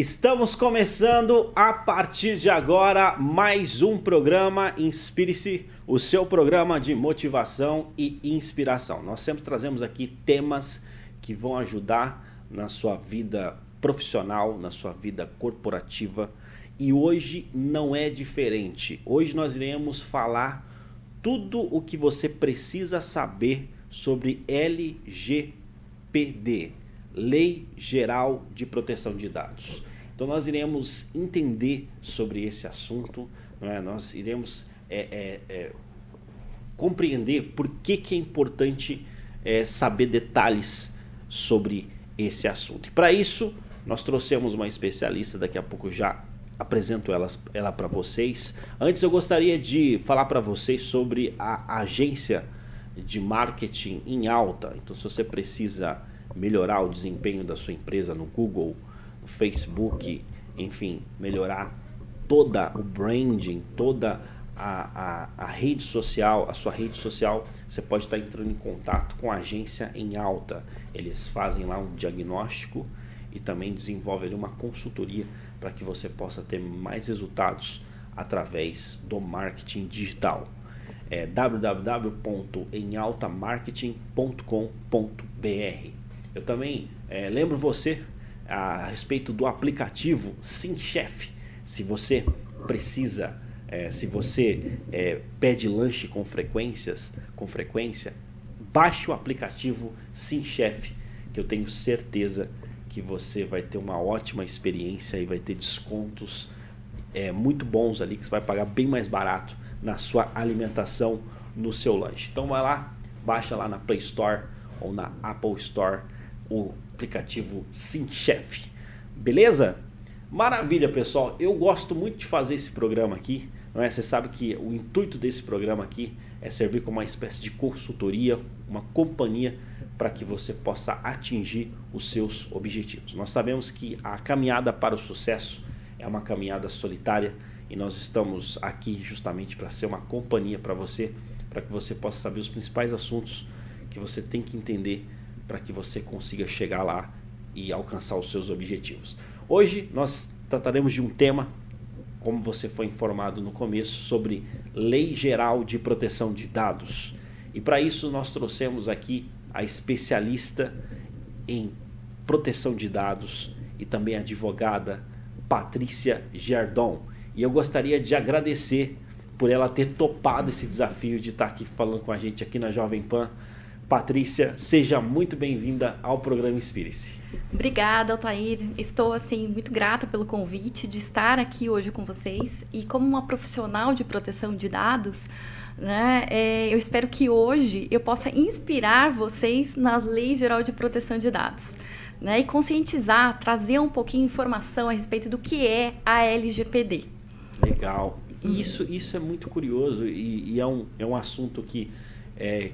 Estamos começando a partir de agora mais um programa Inspire-se, o seu programa de motivação e inspiração. Nós sempre trazemos aqui temas que vão ajudar na sua vida profissional, na sua vida corporativa e hoje não é diferente. Hoje nós iremos falar tudo o que você precisa saber sobre LGPD, Lei Geral de Proteção de Dados. Então nós iremos entender sobre esse assunto, é? nós iremos é, é, é, compreender por que, que é importante é, saber detalhes sobre esse assunto. E para isso nós trouxemos uma especialista, daqui a pouco já apresento elas, ela para vocês. Antes eu gostaria de falar para vocês sobre a agência de marketing em alta. Então se você precisa melhorar o desempenho da sua empresa no Google, no Facebook, enfim, melhorar toda o branding, toda a, a, a, rede social, a sua rede social, você pode estar entrando em contato com a agência em alta. Eles fazem lá um diagnóstico e também desenvolvem uma consultoria para que você possa ter mais resultados através do marketing digital. É www.emaltamarketing.com.br. Eu também é, lembro você a respeito do aplicativo SimChef. Se você precisa, é, se você é, pede lanche com frequências, com frequência, baixe o aplicativo SimChef, que eu tenho certeza que você vai ter uma ótima experiência e vai ter descontos é, muito bons ali, que você vai pagar bem mais barato na sua alimentação no seu lanche. Então vai lá, baixa lá na Play Store ou na Apple Store o aplicativo SimChef. Beleza? Maravilha, pessoal. Eu gosto muito de fazer esse programa aqui. Não é? Você sabe que o intuito desse programa aqui é servir como uma espécie de consultoria, uma companhia para que você possa atingir os seus objetivos. Nós sabemos que a caminhada para o sucesso é uma caminhada solitária e nós estamos aqui justamente para ser uma companhia para você, para que você possa saber os principais assuntos que você tem que entender para que você consiga chegar lá e alcançar os seus objetivos. Hoje nós trataremos de um tema, como você foi informado no começo, sobre Lei Geral de Proteção de Dados. E para isso nós trouxemos aqui a especialista em proteção de dados e também advogada Patrícia Gerdon. E eu gostaria de agradecer por ela ter topado esse desafio de estar aqui falando com a gente aqui na Jovem Pan. Patrícia, seja muito bem-vinda ao programa Inspire-se. Obrigada, Altair. Estou assim muito grata pelo convite de estar aqui hoje com vocês e como uma profissional de proteção de dados, né, é, eu espero que hoje eu possa inspirar vocês na Lei Geral de Proteção de Dados. Né, e conscientizar, trazer um pouquinho de informação a respeito do que é a LGPD. Legal. Isso, isso é muito curioso e, e é, um, é um assunto que, é,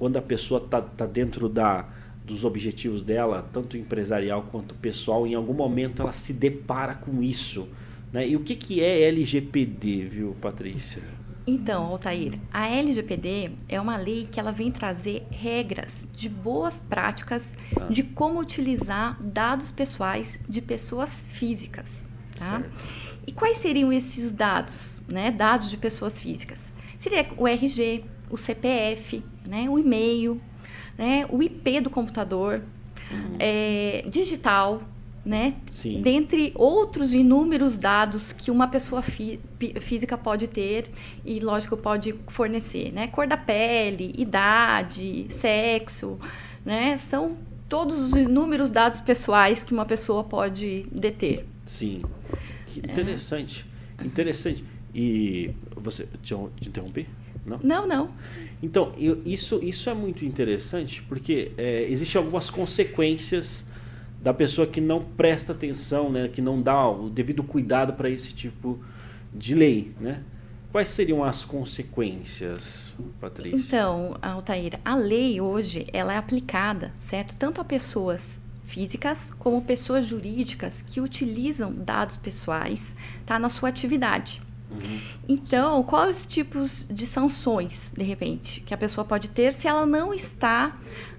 quando a pessoa está tá dentro da, dos objetivos dela, tanto empresarial quanto pessoal, em algum momento ela se depara com isso. Né? E o que, que é LGPD, viu, Patrícia? Então, Altair, a LGPD é uma lei que ela vem trazer regras de boas práticas ah. de como utilizar dados pessoais de pessoas físicas. Tá? E quais seriam esses dados, né? Dados de pessoas físicas? Seria o RG, o CPF, né? o e-mail, né? o IP do computador, uhum. é, digital, né? Sim. Dentre outros inúmeros dados que uma pessoa fí física pode ter e, lógico, pode fornecer, né? Cor da pele, idade, sexo, né? São todos os inúmeros dados pessoais que uma pessoa pode deter. Sim. Que interessante. É. Interessante. E você te, te interrompi? Não? Não, não. Então, eu, isso, isso é muito interessante porque é, existem algumas consequências da pessoa que não presta atenção, né, que não dá o devido cuidado para esse tipo de lei, né? Quais seriam as consequências, Patrícia? Então, Altair, a lei hoje ela é aplicada, certo? Tanto a pessoas físicas como pessoas jurídicas que utilizam dados pessoais tá, na sua atividade. Uhum. Então, quais os tipos de sanções, de repente, que a pessoa pode ter se ela não está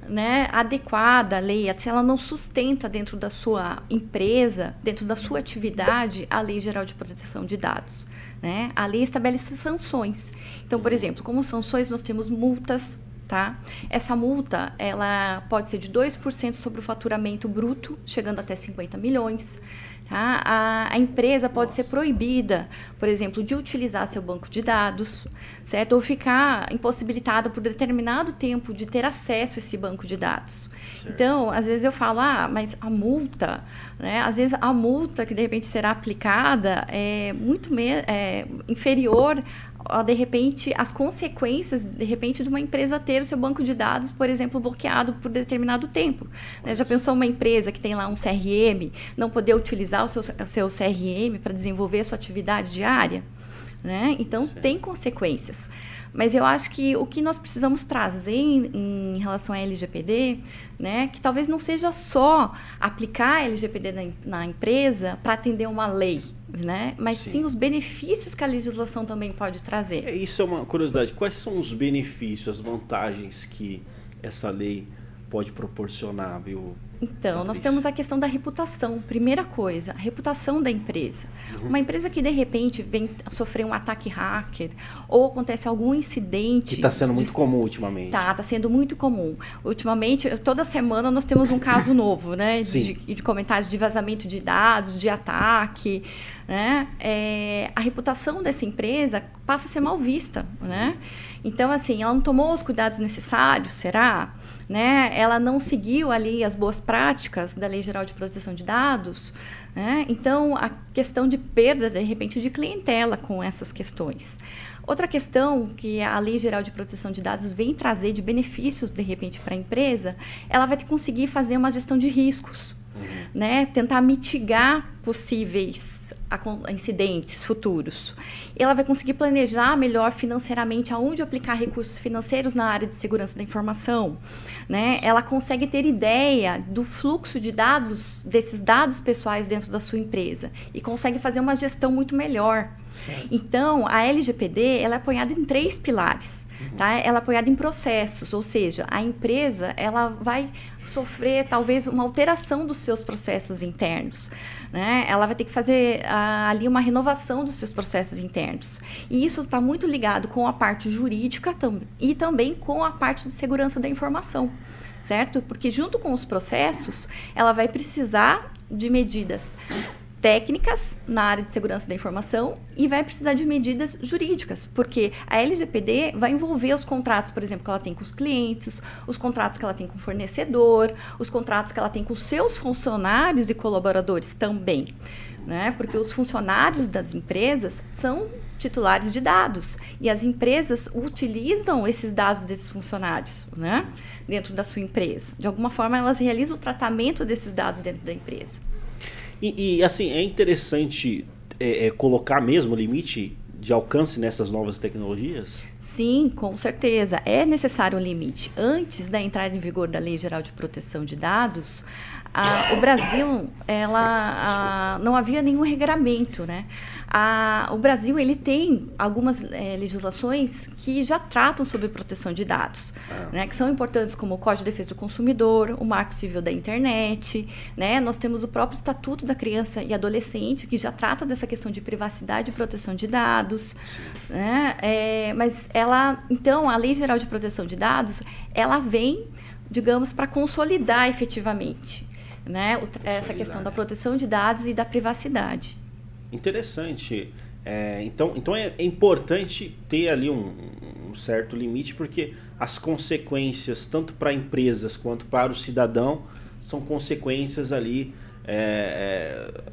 né, adequada à lei, se ela não sustenta dentro da sua empresa, dentro da sua atividade, a Lei Geral de Proteção de Dados? Né? A lei estabelece sanções. Então, por exemplo, como sanções, nós temos multas Tá? Essa multa ela pode ser de 2% sobre o faturamento bruto, chegando até 50 milhões. Tá? A, a, empresa pode Nossa. ser proibida, por exemplo, de utilizar seu banco de dados, certo? Ou ficar impossibilitada por determinado tempo de ter acesso a esse banco de dados. Certo. Então, às vezes eu falo, ah, mas a multa, né? Às vezes a multa que de repente será aplicada é muito é, inferior de repente, as consequências, de repente, de uma empresa ter o seu banco de dados, por exemplo, bloqueado por determinado tempo. Né? Já pensou uma empresa que tem lá um CRM, não poder utilizar o seu, o seu CRM para desenvolver a sua atividade diária? Né? Então, Sim. tem consequências. Mas eu acho que o que nós precisamos trazer em, em relação à LGPD, né, que talvez não seja só aplicar a LGPD na, na empresa para atender uma lei, né, mas sim. sim. os benefícios que a legislação também pode trazer. É, isso é uma curiosidade. Quais são os benefícios, as vantagens que essa lei pode proporcionar, viu? Então, nós temos a questão da reputação. Primeira coisa, a reputação da empresa. Uhum. Uma empresa que de repente vem sofrer um ataque hacker ou acontece algum incidente. Que está sendo muito de... comum ultimamente. Tá, está sendo muito comum. Ultimamente, toda semana nós temos um caso novo, né? De, de, comentários de vazamento de dados, de ataque. Né? É, a reputação dessa empresa passa a ser mal vista, né? Então, assim, ela não tomou os cuidados necessários, será? Né? Ela não seguiu ali as boas práticas da Lei Geral de Proteção de Dados. Né? Então, a questão de perda, de repente, de clientela com essas questões. Outra questão que a Lei Geral de Proteção de Dados vem trazer de benefícios, de repente, para a empresa, ela vai conseguir fazer uma gestão de riscos, uhum. né? tentar mitigar possíveis incidentes futuros. Ela vai conseguir planejar melhor financeiramente aonde aplicar recursos financeiros na área de segurança da informação. Né? Ela consegue ter ideia do fluxo de dados, desses dados pessoais dentro da sua empresa e consegue fazer uma gestão muito melhor. Certo. Então, a LGPD ela é apoiada em três pilares. Uhum. Tá? Ela é apoiada em processos, ou seja, a empresa ela vai sofrer talvez uma alteração dos seus processos internos né? Ela vai ter que fazer ah, ali uma renovação dos seus processos internos. E isso está muito ligado com a parte jurídica tam e também com a parte de segurança da informação, certo? Porque junto com os processos, ela vai precisar de medidas técnicas na área de segurança da informação e vai precisar de medidas jurídicas, porque a LGPD vai envolver os contratos, por exemplo, que ela tem com os clientes, os contratos que ela tem com o fornecedor, os contratos que ela tem com os seus funcionários e colaboradores também, né? Porque os funcionários das empresas são titulares de dados e as empresas utilizam esses dados desses funcionários, né? Dentro da sua empresa. De alguma forma, elas realizam o tratamento desses dados dentro da empresa. E, e assim, é interessante é, é, colocar mesmo limite de alcance nessas novas tecnologias? Sim, com certeza. É necessário um limite. Antes da entrada em vigor da Lei Geral de Proteção de Dados, a, o Brasil, ela, a, não havia nenhum regramento, né? A, o Brasil ele tem algumas é, legislações que já tratam sobre proteção de dados, ah. né, que são importantes como o Código de Defesa do Consumidor, o Marco Civil da Internet, né, nós temos o próprio Estatuto da Criança e Adolescente que já trata dessa questão de privacidade e proteção de dados, né, é, mas ela, então, a Lei Geral de Proteção de Dados, ela vem, digamos, para consolidar efetivamente, né, o, essa questão da proteção de dados e da privacidade. Interessante. É, então, então é, é, importante ter ali um, um, certo limite, porque as consequências, tanto para empresas quanto para o cidadão, são consequências ali é, é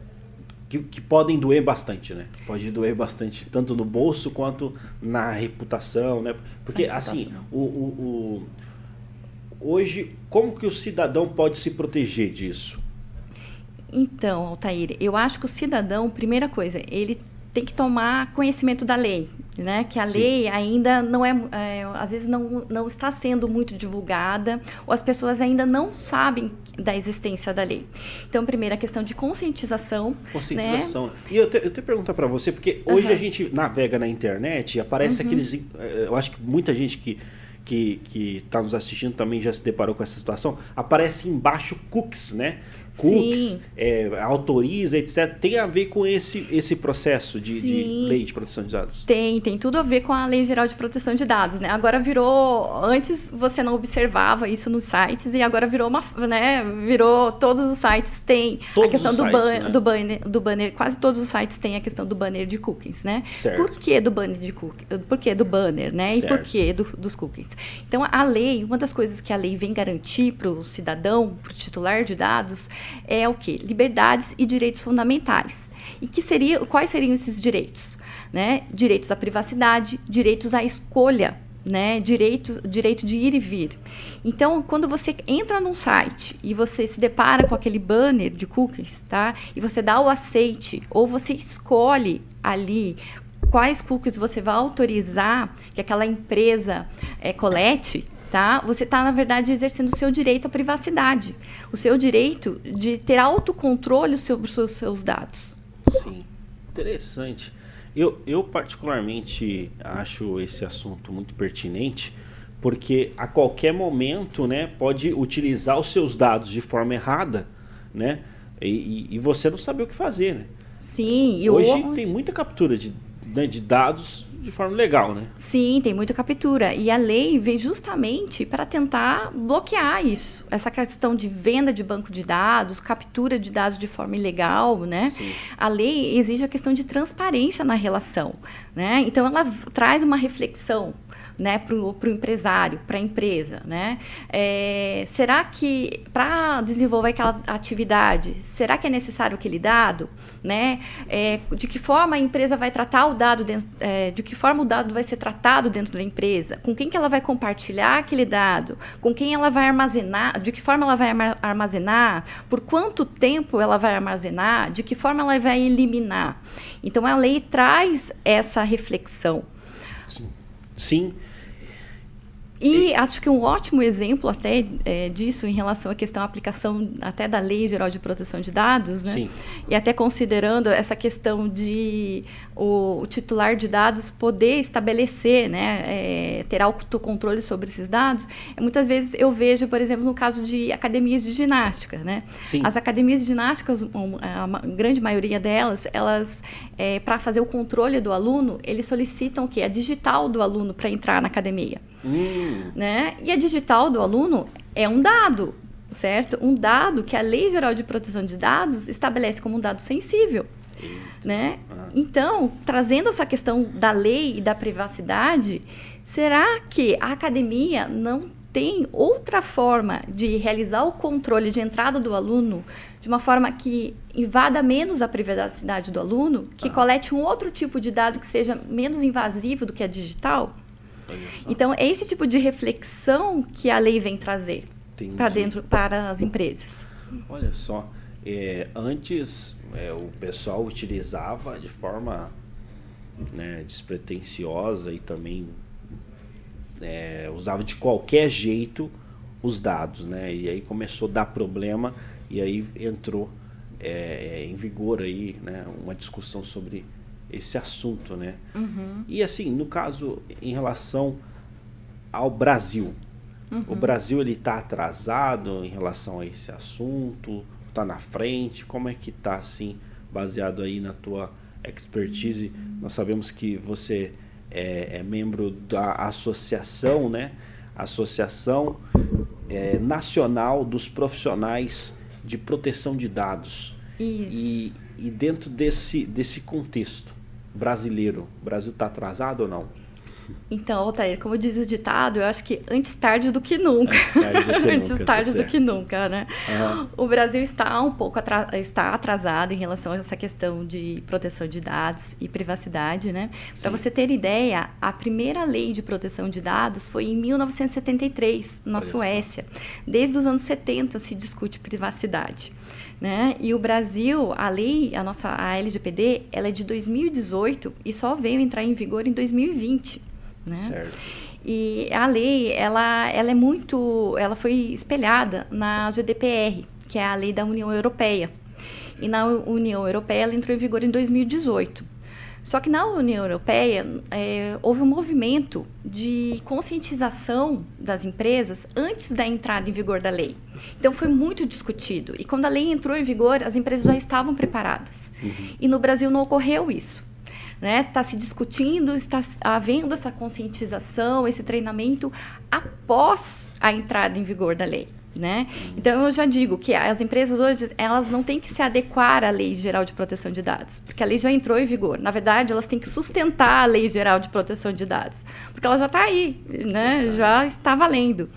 que, que, podem doer bastante, né? Pode Sim. doer bastante, tanto no bolso quanto na reputação, né? Porque, assim, o, o, o, hoje, como que o cidadão pode se proteger disso? Então, Altair, eu acho que o cidadão, primeira coisa, ele tem que tomar conhecimento da lei, né? Que a Sim. lei ainda não é, é, às vezes não, não está sendo muito divulgada, ou as pessoas ainda não sabem da existência da lei. Então, primeiro, a questão de conscientização. Conscientização. Né? E eu, te, eu te perguntar para você, porque hoje uhum. a gente navega na internet e aparece uhum. aqueles. Eh, eu acho que muita gente que que está nos assistindo também já se deparou com essa situação, aparece embaixo cookies, né? Cookies, é, autoriza, etc. Tem a ver com esse, esse processo de, de, lei de proteção de dados? Tem, tem tudo a ver com a Lei Geral de Proteção de Dados, né? Agora virou, antes você não observava isso nos sites e agora virou uma, né? Virou, todos os sites têm todos a questão do, sites, ban né? do, banner, do banner, quase todos os sites têm a questão do banner de cookies, né? Certo. Por que do banner de cookies? Por que do banner, né? Certo. E por que do, dos cookies? Então, a lei, uma das coisas que a lei vem garantir para o cidadão, para o titular de dados, é o que? Liberdades e direitos fundamentais. E que seria, quais seriam esses direitos? Né? Direitos à privacidade, direitos à escolha né, direito, direito de ir e vir. Então, quando você entra num site e você se depara com aquele banner de cookies, tá? E você dá o aceite ou você escolhe ali quais cookies você vai autorizar que aquela empresa é, colete, tá? Você está, na verdade, exercendo o seu direito à privacidade, o seu direito de ter autocontrole sobre os seus, seus dados. Sim, interessante. Eu, eu, particularmente, acho esse assunto muito pertinente, porque a qualquer momento, né, pode utilizar os seus dados de forma errada, né, e, e você não saber o que fazer, né? Sim. E Hoje tem muita captura de, né, de dados de forma legal, né? Sim, tem muita captura. E a lei vem justamente para tentar bloquear isso. Essa questão de venda de banco de dados, captura de dados de forma ilegal, né? Sim. A lei exige a questão de transparência na relação, né? Então ela traz uma reflexão né, para o empresário, para a empresa. Né? É, será que, para desenvolver aquela atividade, será que é necessário aquele dado? Né? É, de que forma a empresa vai tratar o dado, dentro, é, de que forma o dado vai ser tratado dentro da empresa? Com quem que ela vai compartilhar aquele dado? Com quem ela vai armazenar? De que forma ela vai armazenar? Por quanto tempo ela vai armazenar? De que forma ela vai eliminar? Então, a lei traz essa reflexão. Sim. E acho que um ótimo exemplo até é, disso em relação à questão da aplicação até da Lei Geral de Proteção de Dados, né? Sim. E até considerando essa questão de o, o titular de dados poder estabelecer, né, é, ter autocontrole sobre esses dados, muitas vezes eu vejo, por exemplo, no caso de academias de ginástica, né? Sim. As academias de ginástica, a grande maioria delas, elas, é, para fazer o controle do aluno, eles solicitam o quê? A digital do aluno para entrar na academia. Hum. Né? E a digital do aluno é um dado, certo? Um dado que a Lei Geral de Proteção de Dados estabelece como um dado sensível. Né? Ah. Então, trazendo essa questão da lei e da privacidade, será que a academia não tem outra forma de realizar o controle de entrada do aluno de uma forma que invada menos a privacidade do aluno, que ah. colete um outro tipo de dado que seja menos invasivo do que a digital? Então, é esse tipo de reflexão que a lei vem trazer para dentro para as empresas. Olha só, é, antes é, o pessoal utilizava de forma né, despretensiosa e também é, usava de qualquer jeito os dados, né? E aí começou a dar problema e aí entrou é, em vigor aí, né, uma discussão sobre esse assunto, né? Uhum. E assim, no caso, em relação ao Brasil, uhum. o Brasil ele está atrasado em relação a esse assunto, está na frente, como é que está assim, baseado aí na tua expertise? Nós sabemos que você é, é, membro da associação, né? Associação é, Nacional dos Profissionais de Proteção de Dados. Isso. E, e dentro desse, desse contexto, brasileiro, o Brasil está atrasado ou não? Então, Altair, como diz o ditado, eu acho que antes tarde do que nunca. Antes tarde do que nunca, tá nunca, né? Aham. O Brasil está um pouco está atrasado em relação a essa questão de proteção de dados e privacidade, né? Para você ter ideia, a primeira lei de proteção de dados foi em 1973, na Olha. Suécia. Desde os anos 70 se discute privacidade. Né? E o Brasil, a lei, a nossa a LGPD, ela é de 2018 e só veio entrar em vigor em 2020. Né? Certo. E a lei, ela, ela é muito, ela foi espelhada na GDPR, que é a lei da União Europeia. E na União Europeia ela entrou em vigor em 2018. Só que na União Europeia é, houve um movimento de conscientização das empresas antes da entrada em vigor da lei. Então foi muito discutido. E quando a lei entrou em vigor, as empresas já estavam preparadas. E no Brasil não ocorreu isso. Está se discutindo, está havendo essa conscientização, esse treinamento após a entrada em vigor da lei. Né? Então eu já digo que as empresas hoje elas não têm que se adequar à lei geral de proteção de dados, porque a lei já entrou em vigor. Na verdade, elas têm que sustentar a lei geral de proteção de dados, porque ela já está aí, né? Já está valendo.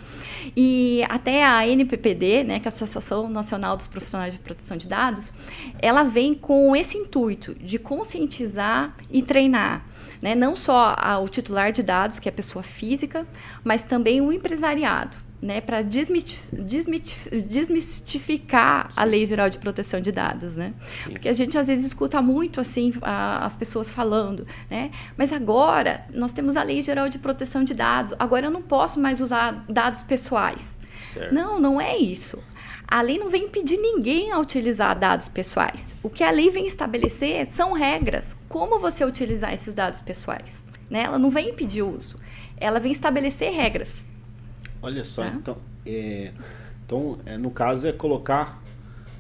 E até a NPPD, né, que é a Associação Nacional dos Profissionais de Proteção de Dados, ela vem com esse intuito de conscientizar e treinar. Né, não só o titular de dados, que é a pessoa física, mas também o empresariado né, para desmistificar a Lei Geral de Proteção de Dados, né? Sim. Porque a gente às vezes escuta muito assim a, as pessoas falando, né? Mas agora nós temos a Lei Geral de Proteção de Dados. Agora eu não posso mais usar dados pessoais. Certo. Não, não é isso. A lei não vem impedir ninguém a utilizar dados pessoais. O que a lei vem estabelecer são regras. Como você utilizar esses dados pessoais? Né? Ela não vem impedir o uso. Ela vem estabelecer regras. Olha só, Tá. então, é, então é, no caso é colocar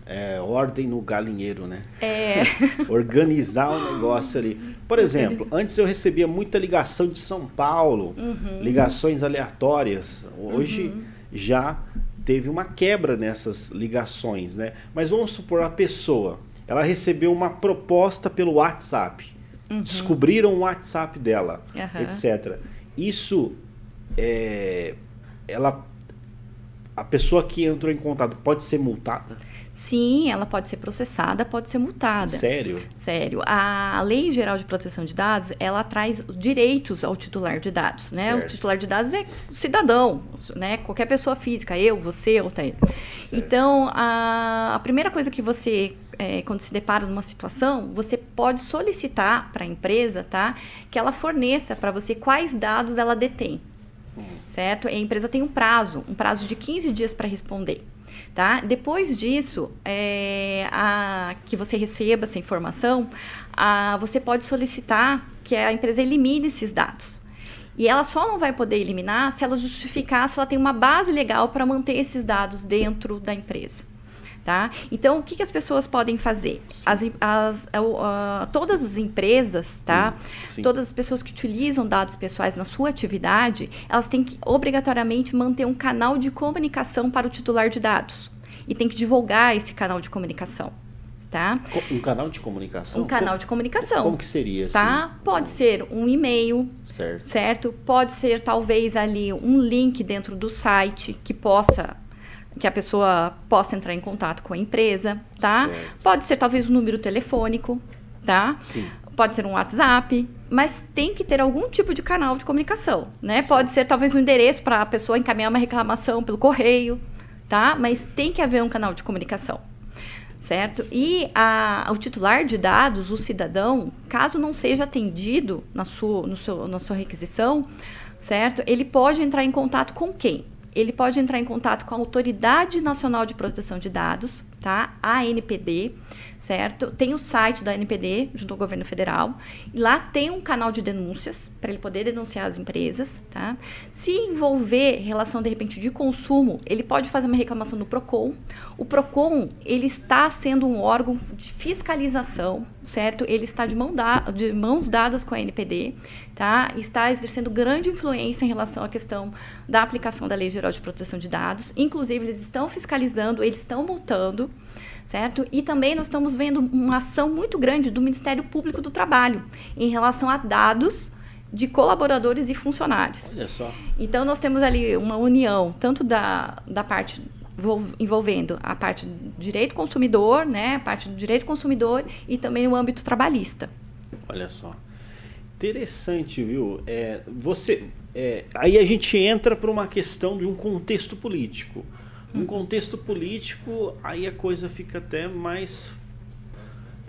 é, ordem no galinheiro, né? É, Organizar o negócio ali. Por exemplo, antes eu recebia muita ligação de São Paulo, Uhum. ligações aleatórias. Hoje já teve uma quebra nessas ligações, né? Mas vamos supor a pessoa, ela recebeu uma proposta pelo WhatsApp. Descobriram o WhatsApp dela, Uhum. Etc. Isso é, ela a pessoa que entrou em contato pode ser multada? sim, ela pode ser processada, pode ser multada. Sério? Sério, a Lei Geral de Proteção de Dados, ela traz direitos ao titular de dados, né? Certo. O titular de dados é o cidadão, né? Qualquer pessoa física, eu, você, Altair. Então, a, a primeira coisa que você, é, quando se depara numa situação, você pode solicitar para a empresa, tá? Que ela forneça para você quais dados ela detém, certo? E a empresa tem um prazo, um prazo de 15 dias para responder. Tá? Depois disso, é, a- que você receba essa informação, a- você pode solicitar que a empresa elimine esses dados. E ela só não vai poder eliminar se ela justificar se ela tem uma base legal para manter esses dados dentro da empresa. Tá? Então, o que, que as pessoas podem fazer? As, as- a- todas as empresas, tá? Sim. Todas as pessoas que utilizam dados pessoais na sua atividade, elas têm que obrigatoriamente manter um canal de comunicação para o titular de dados. E tem que divulgar esse canal de comunicação, tá? Um canal de comunicação? Um canal de comunicação, Como que seria assim? tá? Pode ser um e-mail, Certo. certo? Pode ser talvez ali um link dentro do site que possa que a pessoa possa entrar em contato com a empresa, tá? Certo. Pode ser talvez um número telefônico, tá? Sim. Pode ser um WhatsApp, mas tem que ter algum tipo de canal de comunicação, né? Sim. Pode ser talvez um endereço para a pessoa encaminhar uma reclamação pelo correio, tá? Mas tem que haver um canal de comunicação, certo? E a- o titular de dados, o cidadão, caso não seja atendido na sua, no seu, na sua requisição, certo? Ele pode entrar em contato com quem? Ele pode entrar em contato com a Autoridade Nacional de Proteção de Dados, tá? A ANPD, certo? Tem o site da ANPD, junto ao governo federal, lá tem um canal de denúncias para ele poder denunciar as empresas, tá? Se envolver relação de repente de consumo, ele pode fazer uma reclamação no Procon. O Procon, ele está sendo um órgão de fiscalização, certo? Ele está de, mão da- de mãos dadas com a ANPD, tá? Está exercendo grande influência em relação à questão da aplicação da Lei Geral de Proteção de Dados. Inclusive, eles estão fiscalizando, eles estão multando, certo? E também nós estamos vendo uma ação muito grande do Ministério Público do Trabalho em relação a dados de colaboradores e funcionários. Olha só. Então nós temos ali uma união tanto da, da parte envolvendo a parte do direito consumidor, né, a parte do direito consumidor e também o âmbito trabalhista. Olha só. Interessante, viu? É, você, é, aí a gente entra para uma questão de um contexto político. Um contexto político, aí a coisa fica até mais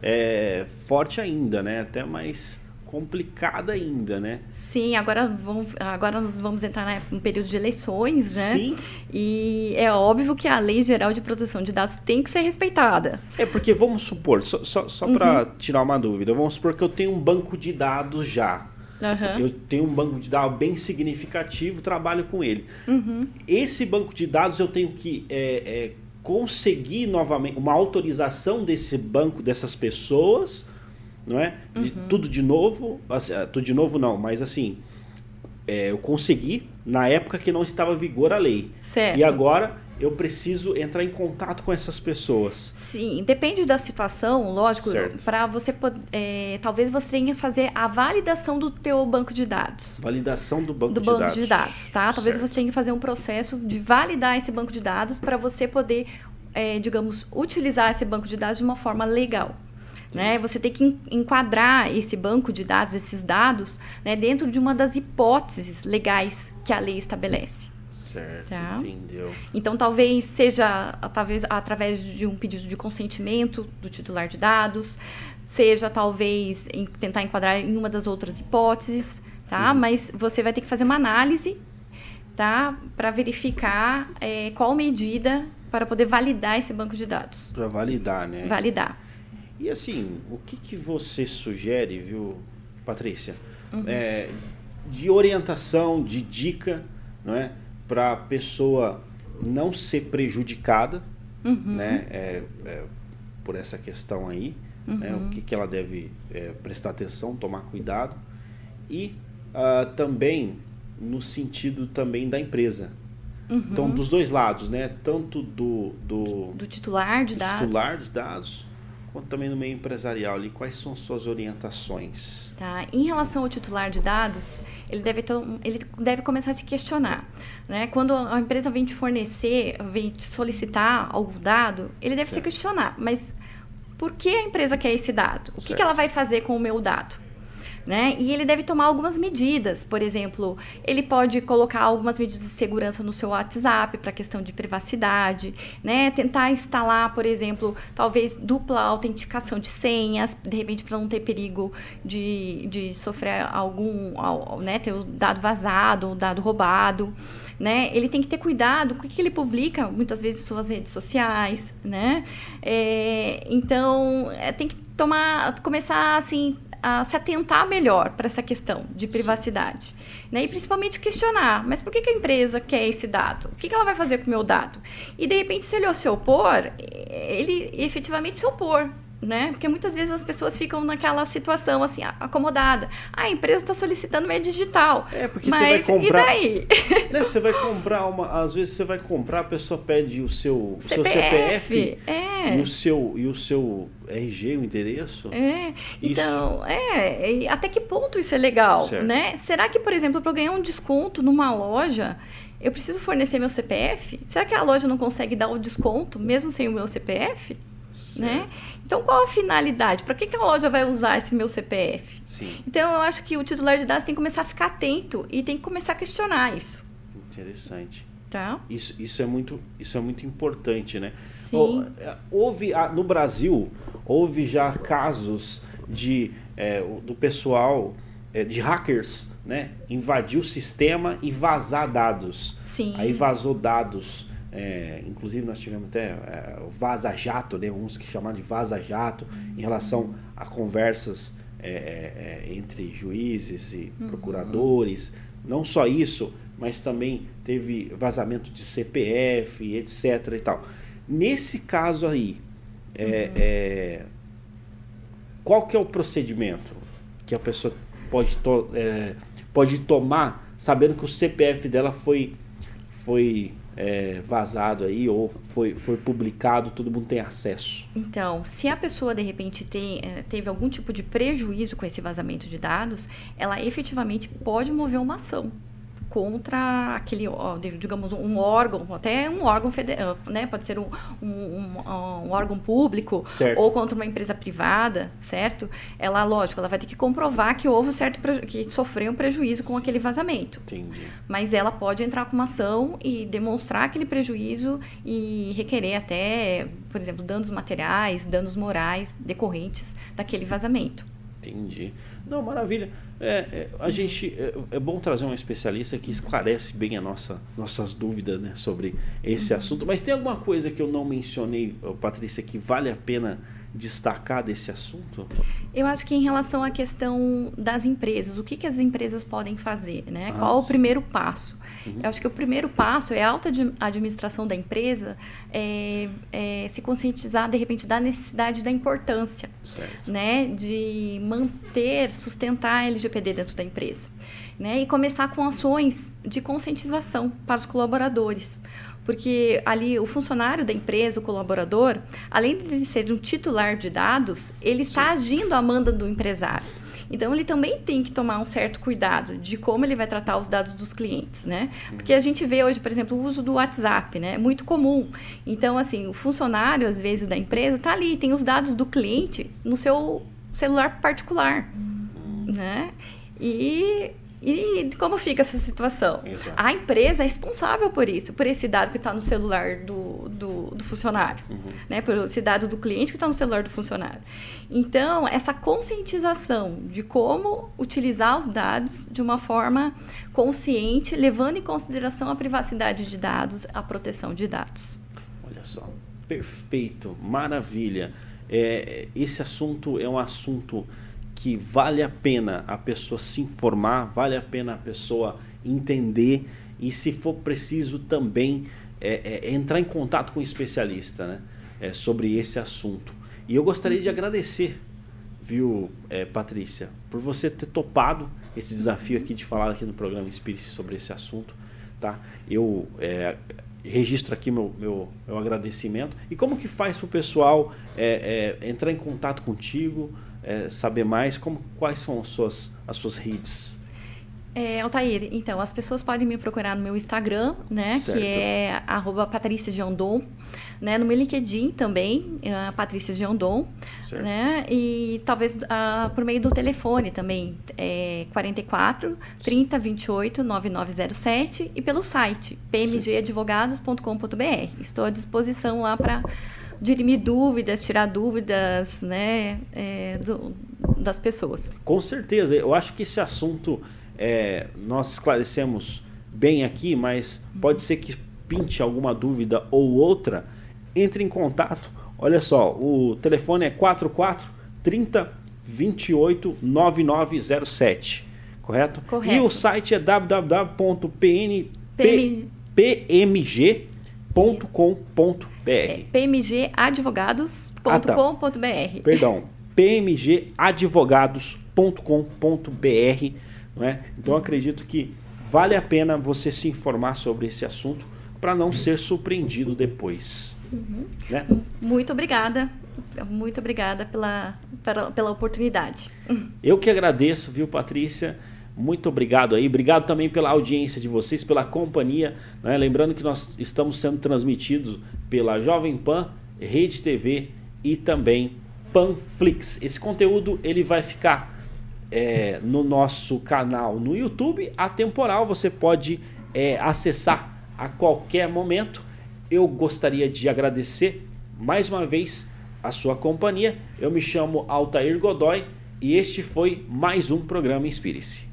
é, forte ainda, né? Até mais complicada ainda, né? Sim, agora, vamos, agora nós vamos entrar no período de eleições, né? Sim. E é óbvio que a Lei Geral de Proteção de Dados tem que ser respeitada. É porque, vamos supor, só, só, só uhum. para tirar uma dúvida, vamos supor que eu tenho um banco de dados já. Uhum. Eu tenho um banco de dados bem significativo, trabalho com ele. Uhum. Esse banco de dados eu tenho que é, é, conseguir novamente uma autorização desse banco, dessas pessoas não é? De, uhum. Tudo de novo, assim, ah, tudo de novo não, mas assim, é, eu consegui na época que não estava em vigor a lei. Certo. E agora eu preciso entrar em contato com essas pessoas. Sim, depende da situação, lógico, para você poder, é, talvez você tenha que fazer a validação do teu banco de dados. Validação do banco do de banco dados. de dados, tá? Talvez certo. você tenha que fazer um processo de validar esse banco de dados para você poder, é, digamos, utilizar esse banco de dados de uma forma legal. Né? Você tem que enquadrar esse banco de dados, esses dados, né, dentro de uma das hipóteses legais que a lei estabelece. Certo, tá? entendeu. Então, talvez seja talvez através de um pedido de consentimento do titular de dados, seja talvez em tentar enquadrar em uma das outras hipóteses, tá? Uhum. Mas você vai ter que fazer uma análise, tá? Para verificar é, qual medida para poder validar esse banco de dados. Para validar, né? Validar. E assim, o que, que você sugere, viu, Patrícia? Uhum. É, de orientação, de dica, não é? Para a pessoa não ser prejudicada, uhum. né? É, é, por essa questão aí, uhum. né? O que, que ela deve é, prestar atenção, tomar cuidado. E uh, também no sentido também da empresa. Uhum. Então, dos dois lados, né? Tanto do... Do, do titular de do dados. titular de dados quanto também no meio empresarial ali, quais são suas orientações? Tá. Em relação ao titular de dados, ele deve, ele deve começar a se questionar. Né? Quando a empresa vem te fornecer, vem te solicitar algum dado, ele deve certo. se questionar, mas por que a empresa quer esse dado? O que, que ela vai fazer com o meu dado? Né? E ele deve tomar algumas medidas. Por exemplo, ele pode colocar algumas medidas de segurança no seu WhatsApp para questão de privacidade, né? Tentar instalar, por exemplo, talvez dupla autenticação de senhas, de repente para não ter perigo de, de sofrer algum, né? Ter o dado vazado, o dado roubado. Né? Ele tem que ter cuidado com o que ele publica, muitas vezes suas redes sociais, né? É, então, é, tem que tomar, começar assim a se atentar melhor para essa questão de privacidade. Né? E principalmente questionar, mas por que, que, a empresa quer esse dado? O que, que ela vai fazer com o meu dado? E de repente, se ele se opor, ele efetivamente se opor né? Porque muitas vezes as pessoas ficam naquela situação assim, acomodada. Ah, a empresa está solicitando meio digital. É, porque mas você vai comprar. E daí? Né, você vai comprar uma. Às vezes você vai comprar, a pessoa pede o seu CPF, seu CPF é. e, o seu, e o seu RG, o endereço. É. Então, é. Até que ponto isso é legal? Certo. né? Será que, por exemplo, para eu ganhar um desconto numa loja. Eu preciso fornecer meu CPF? Será que a loja não consegue dar o desconto mesmo sem o meu CPF? Né? Então, qual a finalidade? Para que, que a loja vai usar esse meu CPF? Sim. Então, eu acho que o titular de dados tem que começar a ficar atento e tem que começar a questionar isso. Interessante. Tá? Isso, isso, é, muito, isso é muito importante, né? Sim. É, houve, no Brasil, houve já casos de, é, do pessoal, é, de hackers, né? Invadir o sistema e vazar dados. Sim. Aí vazou dados é, inclusive nós tivemos até é, o Vaza Jato, né, uns que chamaram de Vaza Jato, em relação a conversas é, é, é entre juízes e uhum. procuradores. Não só isso, mas também teve vazamento de CPF, etc. e tal. Nesse caso aí, é, uhum. qual que é o procedimento que a pessoa pode, to pode tomar sabendo que o CPF dela foi foi é, vazado aí ou foi, foi publicado, todo mundo tem acesso? Então, se a pessoa de repente tem, é, teve algum tipo de prejuízo com esse vazamento de dados, ela efetivamente pode mover uma ação contra aquele, digamos, um órgão, até um órgão federal, né? Pode ser um, um, um, um órgão público certo. ou contra uma empresa privada, certo? Ela, lógico, ela vai ter que comprovar que houve certo que sofreu um prejuízo com aquele vazamento. Entendi. Mas ela pode entrar com uma ação e demonstrar aquele prejuízo e requerer até, por exemplo, danos materiais, danos morais decorrentes daquele vazamento. Entendi. Não, maravilha. É, é a gente é, é, bom trazer um especialista que esclarece bem a nossa, nossas dúvidas né, sobre esse assunto. Mas tem alguma coisa que eu não mencionei, Patrícia, que vale a pena destacar desse assunto? Eu acho que em relação à questão das empresas, o que, que as empresas podem fazer, né? Ah, Qual sim. o primeiro passo? Uhum. Eu acho que o primeiro passo é a alta administração da empresa é, é, se conscientizar, de repente, da necessidade da importância, certo. né? De manter, sustentar a LGPD dentro da empresa. Né, e começar com ações de conscientização para os colaboradores porque ali o funcionário da empresa, o colaborador, além de ser um titular de dados, ele está agindo à manda do empresário. Então ele também tem que tomar um certo cuidado de como ele vai tratar os dados dos clientes, né? Porque a gente vê hoje, por exemplo, o uso do WhatsApp, né? É muito comum. Então, assim, o funcionário, às vezes, da empresa está ali, tem os dados do cliente no seu celular particular, uhum. né? E e como fica essa situação? Exato. A empresa é responsável por isso, por esse dado que está no celular do, do, do funcionário, uhum. né? por esse dado do cliente que está no celular do funcionário. Então, essa conscientização de como utilizar os dados de uma forma consciente, levando em consideração a privacidade de dados, a proteção de dados. Olha só, perfeito, maravilha. É, esse assunto é um assunto que vale a pena a pessoa se informar, vale a pena a pessoa entender e, se for preciso, também é, é, entrar em contato com um especialista né, é, sobre esse assunto. E eu gostaria de agradecer, viu, é, Patrícia, por você ter topado esse desafio aqui de falar aqui no programa Inspire-se sobre esse assunto. Tá? Eu é, registro aqui meu, meu, meu, agradecimento. E como que faz para o pessoal é, entrar em contato contigo, é, saber mais? Como, quais são as suas, as suas redes? É, Altair, então, as pessoas podem me procurar no meu Instagram, né? Certo. Que é arroba Patrícia Giondon. Né, no meu LinkedIn também, uh, Patrícia Giondon. Certo. Né? E talvez uh, por meio do telefone também, é 44 30 28 9907 e pelo site pmgadvogados.com.br. Estou à disposição lá para dirimir dúvidas, tirar dúvidas né, é, do, das pessoas. Com certeza. Eu acho que esse assunto é, nós esclarecemos bem aqui, mas pode ser que pinte alguma dúvida ou outra. Entre em contato. Olha só, o telefone é 44 30 28 9907. Correto? Correto. E o site é www.pmg.com.br. É, pmgadvogados.com.br. Ah, tá. Perdão, pmgadvogados.com.br. Não é? Então acredito que vale a pena você se informar sobre esse assunto para não ser surpreendido depois. Uhum. Né? Muito obrigada. Muito obrigada pela, pela, pela oportunidade. Eu que agradeço, viu, Patrícia? Muito obrigado aí. Obrigado também pela audiência de vocês, pela companhia. Né? Lembrando que nós estamos sendo transmitidos pela Jovem Pan, Rede TV e também Panflix. Esse conteúdo ele vai ficar é, no nosso canal no YouTube. Atemporal, você pode é, acessar a qualquer momento. Eu gostaria de agradecer mais uma vez a sua companhia. Eu me chamo Altair Godoy e este foi mais um programa Inspire-se.